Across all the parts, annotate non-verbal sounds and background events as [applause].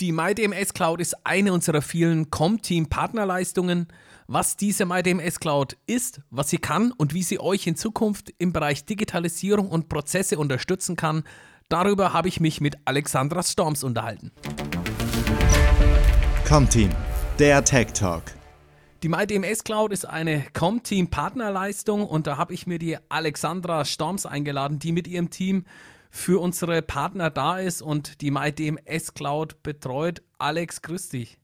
Die MyDMS Cloud ist eine unserer vielen Com-Team-Partnerleistungen. Was diese MyDMS Cloud ist, was sie kann und wie sie euch in Zukunft im Bereich Digitalisierung und Prozesse unterstützen kann, darüber habe ich mich mit Alexandra Storms unterhalten. Com-Team, der Tech Talk. Die MyDMS Cloud ist eine Com-Team Partnerleistung und da habe ich mir die Alexandra Storms eingeladen, die mit ihrem Team für unsere Partner da ist und die MyDMS Cloud betreut. Alex, grüß dich.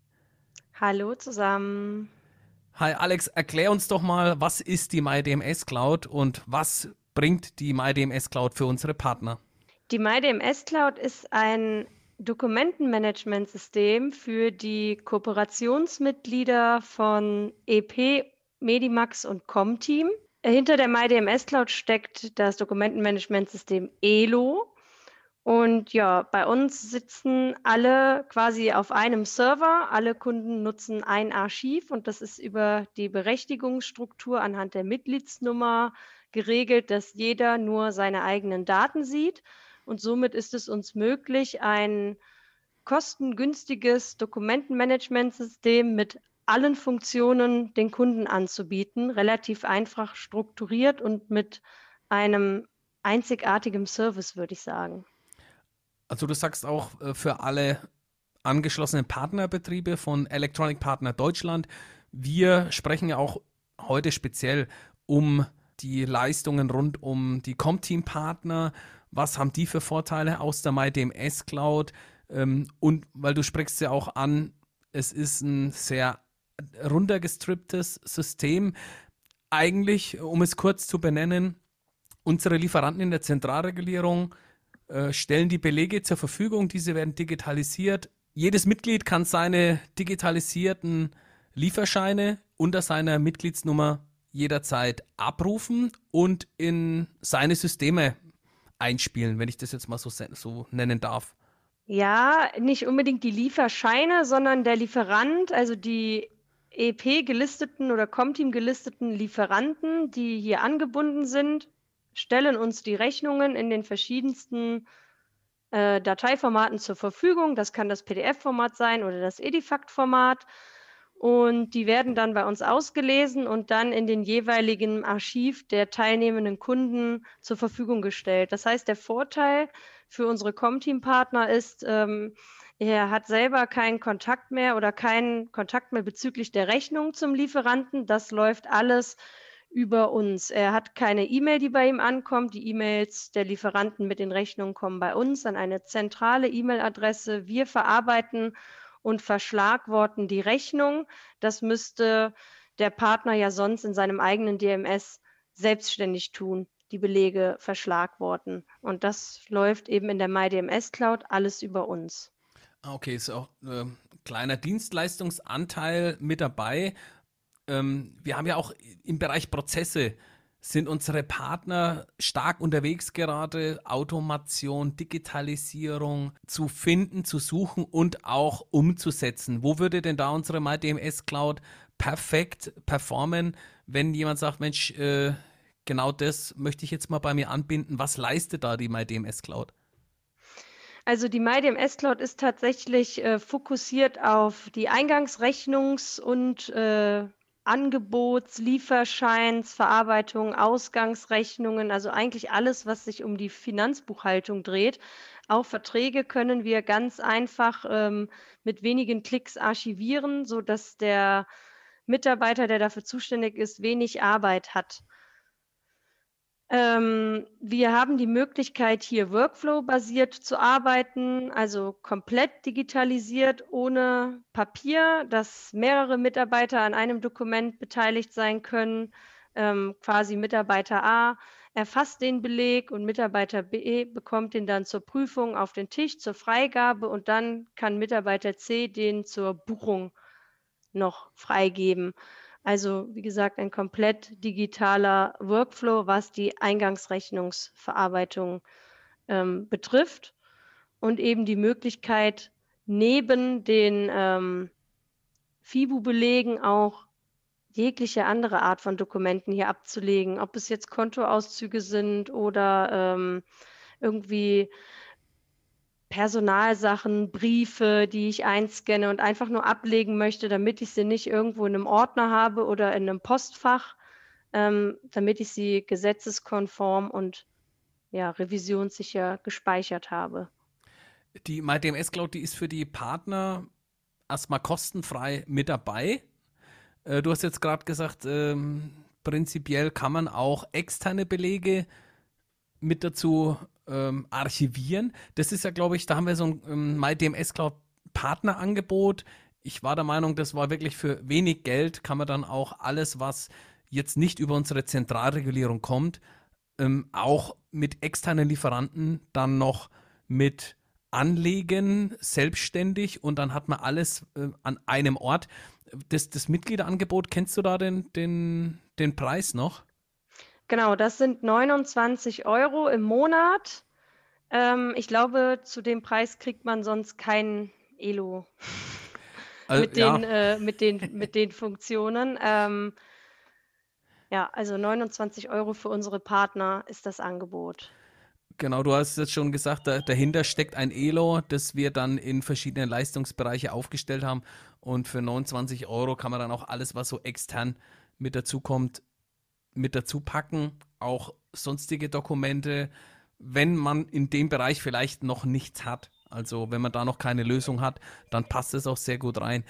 Hallo zusammen. Hi Alex, erklär uns doch mal, was ist die MyDMS Cloud und was bringt die MyDMS Cloud für unsere Partner? Die MyDMS Cloud ist ein Dokumentenmanagementsystem für die Kooperationsmitglieder von EP, Medimax und Comteam. Hinter der MyDMS Cloud steckt das Dokumentenmanagementsystem ELO. Und ja, bei uns sitzen alle quasi auf einem Server. Alle Kunden nutzen ein Archiv und das ist über die Berechtigungsstruktur anhand der Mitgliedsnummer geregelt, dass jeder nur seine eigenen Daten sieht. Und somit ist es uns möglich, ein kostengünstiges Dokumentenmanagementsystem mit allen Funktionen den Kunden anzubieten, relativ einfach strukturiert und mit einem einzigartigen Service, würde ich sagen. Also du sagst auch äh, für alle angeschlossenen Partnerbetriebe von Electronic Partner Deutschland, wir sprechen ja auch heute speziell um die Leistungen rund um die Comteam-Partner. Was haben die für Vorteile aus der MyDMS Cloud? Ähm, und weil du sprichst ja auch an, es ist ein sehr runtergestripptes System. Eigentlich, um es kurz zu benennen, unsere Lieferanten in der Zentralregulierung äh, stellen die Belege zur Verfügung, diese werden digitalisiert. Jedes Mitglied kann seine digitalisierten Lieferscheine unter seiner Mitgliedsnummer jederzeit abrufen und in seine Systeme einspielen, wenn ich das jetzt mal so, so nennen darf. Ja, nicht unbedingt die Lieferscheine, sondern der Lieferant, also die EP gelisteten oder Comteam gelisteten Lieferanten, die hier angebunden sind, stellen uns die Rechnungen in den verschiedensten äh, Dateiformaten zur Verfügung. Das kann das PDF-Format sein oder das Edifact-Format. Und die werden dann bei uns ausgelesen und dann in den jeweiligen Archiv der teilnehmenden Kunden zur Verfügung gestellt. Das heißt, der Vorteil für unsere Comteam-Partner ist, ähm, er hat selber keinen Kontakt mehr oder keinen Kontakt mehr bezüglich der Rechnung zum Lieferanten. Das läuft alles über uns. Er hat keine E-Mail, die bei ihm ankommt. Die E-Mails der Lieferanten mit den Rechnungen kommen bei uns an eine zentrale E-Mail-Adresse. Wir verarbeiten und verschlagworten die Rechnung. Das müsste der Partner ja sonst in seinem eigenen DMS selbstständig tun, die Belege verschlagworten. Und das läuft eben in der MyDMS Cloud alles über uns. Ah, okay, ist auch ein äh, kleiner Dienstleistungsanteil mit dabei. Ähm, wir haben ja auch im Bereich Prozesse sind unsere Partner stark unterwegs gerade, Automation, Digitalisierung zu finden, zu suchen und auch umzusetzen. Wo würde denn da unsere MyDMS Cloud perfekt performen, wenn jemand sagt, Mensch, äh, genau das möchte ich jetzt mal bei mir anbinden. Was leistet da die MyDMS Cloud? Also die MyDMS Cloud ist tatsächlich äh, fokussiert auf die Eingangsrechnungs- und äh, Angebots-, Lieferscheins, Verarbeitung, Ausgangsrechnungen, also eigentlich alles, was sich um die Finanzbuchhaltung dreht. Auch Verträge können wir ganz einfach ähm, mit wenigen Klicks archivieren, sodass der Mitarbeiter, der dafür zuständig ist, wenig Arbeit hat. Ähm, wir haben die Möglichkeit, hier Workflow-basiert zu arbeiten, also komplett digitalisiert, ohne Papier, dass mehrere Mitarbeiter an einem Dokument beteiligt sein können. Ähm, quasi Mitarbeiter A erfasst den Beleg und Mitarbeiter B bekommt den dann zur Prüfung auf den Tisch, zur Freigabe und dann kann Mitarbeiter C den zur Buchung noch freigeben. Also wie gesagt, ein komplett digitaler Workflow, was die Eingangsrechnungsverarbeitung ähm, betrifft und eben die Möglichkeit, neben den ähm, FIBU-Belegen auch jegliche andere Art von Dokumenten hier abzulegen, ob es jetzt Kontoauszüge sind oder ähm, irgendwie Personalsachen, Briefe, die ich einscanne und einfach nur ablegen möchte, damit ich sie nicht irgendwo in einem Ordner habe oder in einem Postfach, ähm, damit ich sie gesetzeskonform und ja, revisionssicher gespeichert habe. Die MyDMS Cloud, die ist für die Partner erstmal kostenfrei mit dabei. Äh, du hast jetzt gerade gesagt, ähm, prinzipiell kann man auch externe Belege mit dazu ähm, archivieren. Das ist ja, glaube ich, da haben wir so ein ähm, MyDMS Cloud Partnerangebot. Ich war der Meinung, das war wirklich für wenig Geld, kann man dann auch alles, was jetzt nicht über unsere Zentralregulierung kommt, ähm, auch mit externen Lieferanten dann noch mit anlegen, selbstständig und dann hat man alles äh, an einem Ort. Das, das Mitgliederangebot, kennst du da den, den, den Preis noch? Genau, das sind 29 Euro im Monat. Ähm, ich glaube, zu dem Preis kriegt man sonst kein Elo also, mit, den, ja. äh, mit, den, mit den Funktionen. Ähm, ja, also 29 Euro für unsere Partner ist das Angebot. Genau, du hast jetzt schon gesagt, da, dahinter steckt ein Elo, das wir dann in verschiedene Leistungsbereiche aufgestellt haben. Und für 29 Euro kann man dann auch alles, was so extern mit dazu kommt, mit dazu packen. Auch sonstige Dokumente, wenn man in dem Bereich vielleicht noch nichts hat. Also wenn man da noch keine Lösung hat, dann passt es auch sehr gut rein.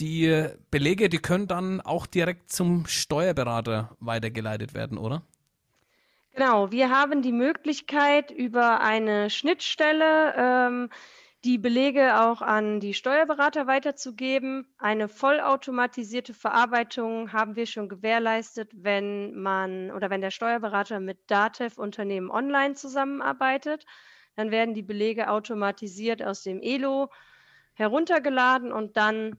Die Belege, die können dann auch direkt zum Steuerberater weitergeleitet werden, oder? Genau, wir haben die Möglichkeit, über eine Schnittstelle ähm, die Belege auch an die Steuerberater weiterzugeben. Eine vollautomatisierte Verarbeitung haben wir schon gewährleistet, wenn man oder wenn der Steuerberater mit Datev Unternehmen online zusammenarbeitet. Dann werden die Belege automatisiert aus dem ELO heruntergeladen und dann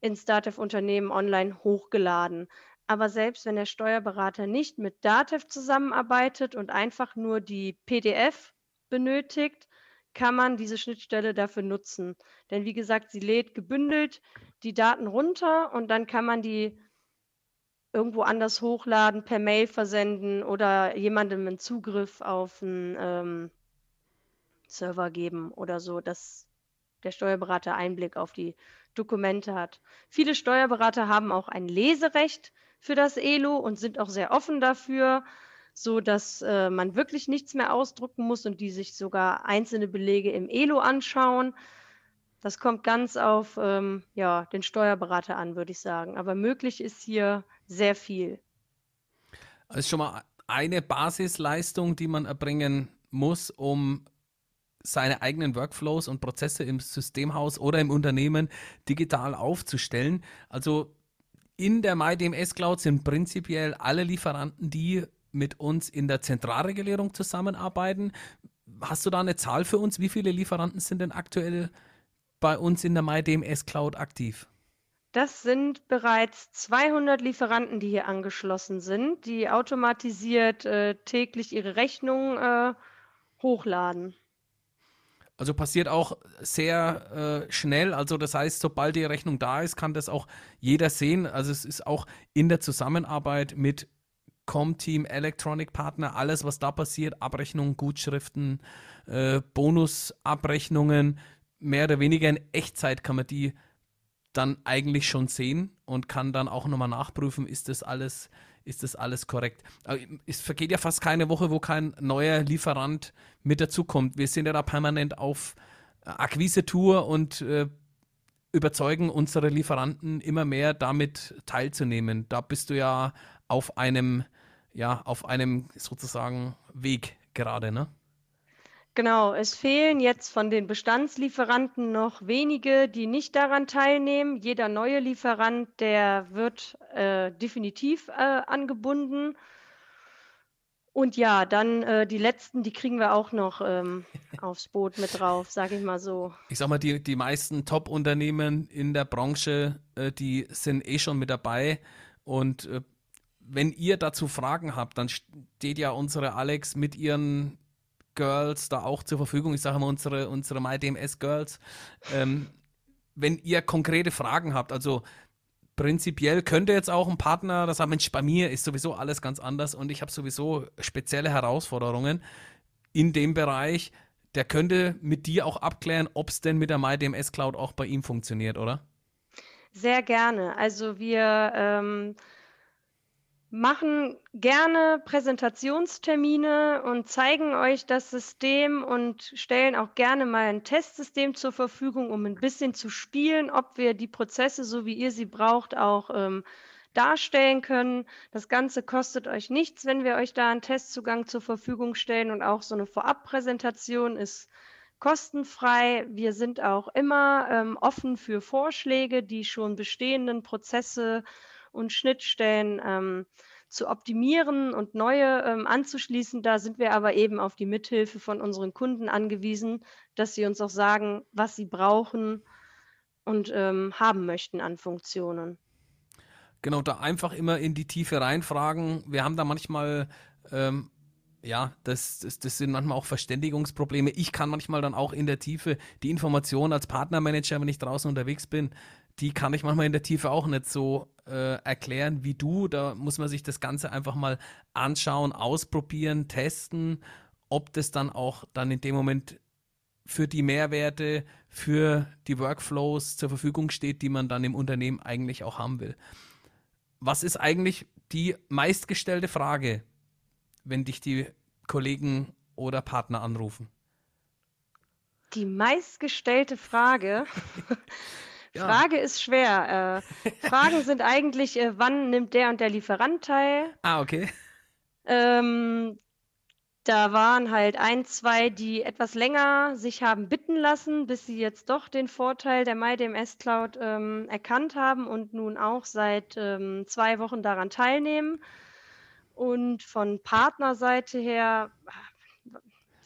ins Datev Unternehmen online hochgeladen. Aber selbst wenn der Steuerberater nicht mit Datev zusammenarbeitet und einfach nur die PDF benötigt, kann man diese Schnittstelle dafür nutzen. Denn wie gesagt, sie lädt gebündelt die Daten runter und dann kann man die irgendwo anders hochladen, per Mail versenden oder jemandem einen Zugriff auf einen ähm, Server geben oder so, dass der Steuerberater Einblick auf die Dokumente hat. Viele Steuerberater haben auch ein Leserecht für das ELO und sind auch sehr offen dafür, so dass äh, man wirklich nichts mehr ausdrucken muss und die sich sogar einzelne Belege im ELO anschauen. Das kommt ganz auf ähm, ja, den Steuerberater an, würde ich sagen. Aber möglich ist hier sehr viel. Das ist schon mal eine Basisleistung, die man erbringen muss, um seine eigenen Workflows und Prozesse im Systemhaus oder im Unternehmen digital aufzustellen. Also in der MyDMS Cloud sind prinzipiell alle Lieferanten, die mit uns in der Zentralregulierung zusammenarbeiten. Hast du da eine Zahl für uns? Wie viele Lieferanten sind denn aktuell bei uns in der MyDMS Cloud aktiv? Das sind bereits 200 Lieferanten, die hier angeschlossen sind, die automatisiert äh, täglich ihre Rechnungen äh, hochladen. Also passiert auch sehr äh, schnell. Also das heißt, sobald die Rechnung da ist, kann das auch jeder sehen. Also es ist auch in der Zusammenarbeit mit Comteam, Electronic Partner, alles, was da passiert, Abrechnungen, Gutschriften, äh, Bonusabrechnungen, mehr oder weniger in Echtzeit kann man die dann eigentlich schon sehen und kann dann auch nochmal nachprüfen, ist das alles, ist das alles korrekt. Es vergeht ja fast keine Woche, wo kein neuer Lieferant mit dazukommt. Wir sind ja da permanent auf Akquise-Tour und äh, überzeugen unsere Lieferanten immer mehr damit teilzunehmen. Da bist du ja auf einem, ja, auf einem sozusagen Weg gerade, ne? Genau, es fehlen jetzt von den Bestandslieferanten noch wenige, die nicht daran teilnehmen. Jeder neue Lieferant, der wird äh, definitiv äh, angebunden. Und ja, dann äh, die letzten, die kriegen wir auch noch ähm, [laughs] aufs Boot mit drauf, sage ich mal so. Ich sag mal, die, die meisten Top-Unternehmen in der Branche, äh, die sind eh schon mit dabei. Und äh, wenn ihr dazu Fragen habt, dann steht ja unsere Alex mit ihren Girls da auch zur Verfügung. Ich sage mal unsere, unsere MyDMS Girls. Ähm, wenn ihr konkrete Fragen habt, also prinzipiell könnte jetzt auch ein Partner das sagen, Mensch, bei mir ist sowieso alles ganz anders und ich habe sowieso spezielle Herausforderungen in dem Bereich, der könnte mit dir auch abklären, ob es denn mit der MyDMS Cloud auch bei ihm funktioniert, oder? Sehr gerne. Also wir ähm, machen gerne Präsentationstermine und zeigen euch das System und stellen auch gerne mal ein Testsystem zur Verfügung, um ein bisschen zu spielen, ob wir die Prozesse, so wie ihr sie braucht, auch ähm, darstellen können. Das Ganze kostet euch nichts, wenn wir euch da einen Testzugang zur Verfügung stellen und auch so eine Vorabpräsentation ist kostenfrei. Wir sind auch immer ähm, offen für Vorschläge, die schon bestehenden Prozesse und Schnittstellen ähm, zu optimieren und neue ähm, anzuschließen. Da sind wir aber eben auf die Mithilfe von unseren Kunden angewiesen, dass sie uns auch sagen, was sie brauchen und ähm, haben möchten an Funktionen. Genau, da einfach immer in die Tiefe reinfragen. Wir haben da manchmal ähm, ja, das, das, das sind manchmal auch Verständigungsprobleme. Ich kann manchmal dann auch in der Tiefe die Informationen als Partnermanager, wenn ich draußen unterwegs bin, die kann ich manchmal in der Tiefe auch nicht so äh, erklären wie du. Da muss man sich das Ganze einfach mal anschauen, ausprobieren, testen, ob das dann auch dann in dem Moment für die Mehrwerte, für die Workflows zur Verfügung steht, die man dann im Unternehmen eigentlich auch haben will. Was ist eigentlich die meistgestellte Frage, wenn dich die Kollegen oder Partner anrufen? Die meistgestellte Frage. [laughs] ja. Frage ist schwer. Äh, Fragen sind eigentlich, äh, wann nimmt der und der Lieferant teil? Ah, okay. Ähm, da waren halt ein, zwei, die etwas länger sich haben bitten lassen, bis sie jetzt doch den Vorteil der MyDMS Cloud ähm, erkannt haben und nun auch seit ähm, zwei Wochen daran teilnehmen. Und von Partnerseite her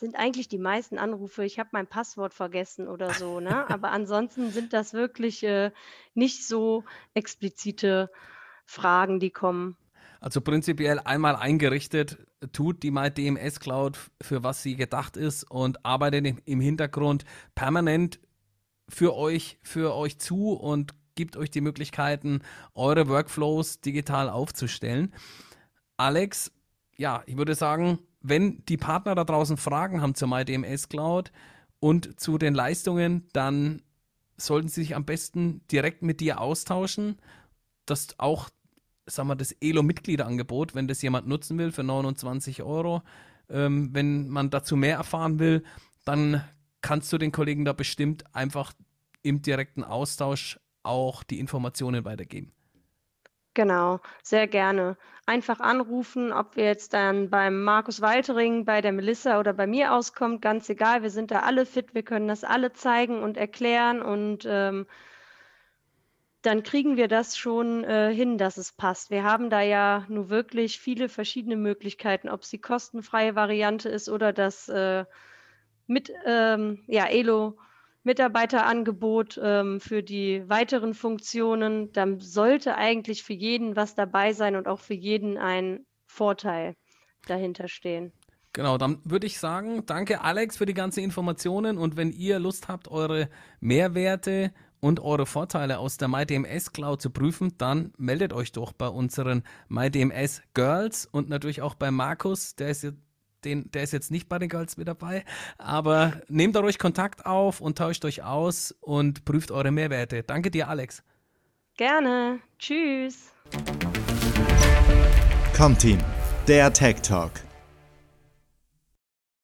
sind eigentlich die meisten Anrufe, ich habe mein Passwort vergessen oder so, ne? Aber [laughs] ansonsten sind das wirklich äh, nicht so explizite Fragen, die kommen. Also prinzipiell einmal eingerichtet, tut die MyDMS Cloud für was sie gedacht ist und arbeitet im Hintergrund permanent für euch, für euch zu und gibt euch die Möglichkeiten, eure Workflows digital aufzustellen. Alex, ja, ich würde sagen, wenn die Partner da draußen Fragen haben zur MyDMS Cloud und zu den Leistungen, dann sollten sie sich am besten direkt mit dir austauschen. Das auch, sagen wir, das ELO-Mitgliederangebot, wenn das jemand nutzen will für 29 Euro. Ähm, wenn man dazu mehr erfahren will, dann kannst du den Kollegen da bestimmt einfach im direkten Austausch auch die Informationen weitergeben. Genau, sehr gerne. Einfach anrufen, ob wir jetzt dann beim Markus Waltering, bei der Melissa oder bei mir auskommt, ganz egal. Wir sind da alle fit, wir können das alle zeigen und erklären und ähm, dann kriegen wir das schon äh, hin, dass es passt. Wir haben da ja nur wirklich viele verschiedene Möglichkeiten, ob es die kostenfreie Variante ist oder das äh, mit ähm, ja, Elo Mitarbeiterangebot ähm, für die weiteren Funktionen, dann sollte eigentlich für jeden was dabei sein und auch für jeden ein Vorteil dahinter stehen. Genau, dann würde ich sagen, danke Alex für die ganzen Informationen. Und wenn ihr Lust habt, eure Mehrwerte und eure Vorteile aus der MyDMS Cloud zu prüfen, dann meldet euch doch bei unseren MyDMS Girls und natürlich auch bei Markus, der ist den, der ist jetzt nicht bei den Girls mit dabei, aber nehmt euch Kontakt auf und tauscht euch aus und prüft eure Mehrwerte. Danke dir, Alex. Gerne. Tschüss. Comteam, der Tech Talk.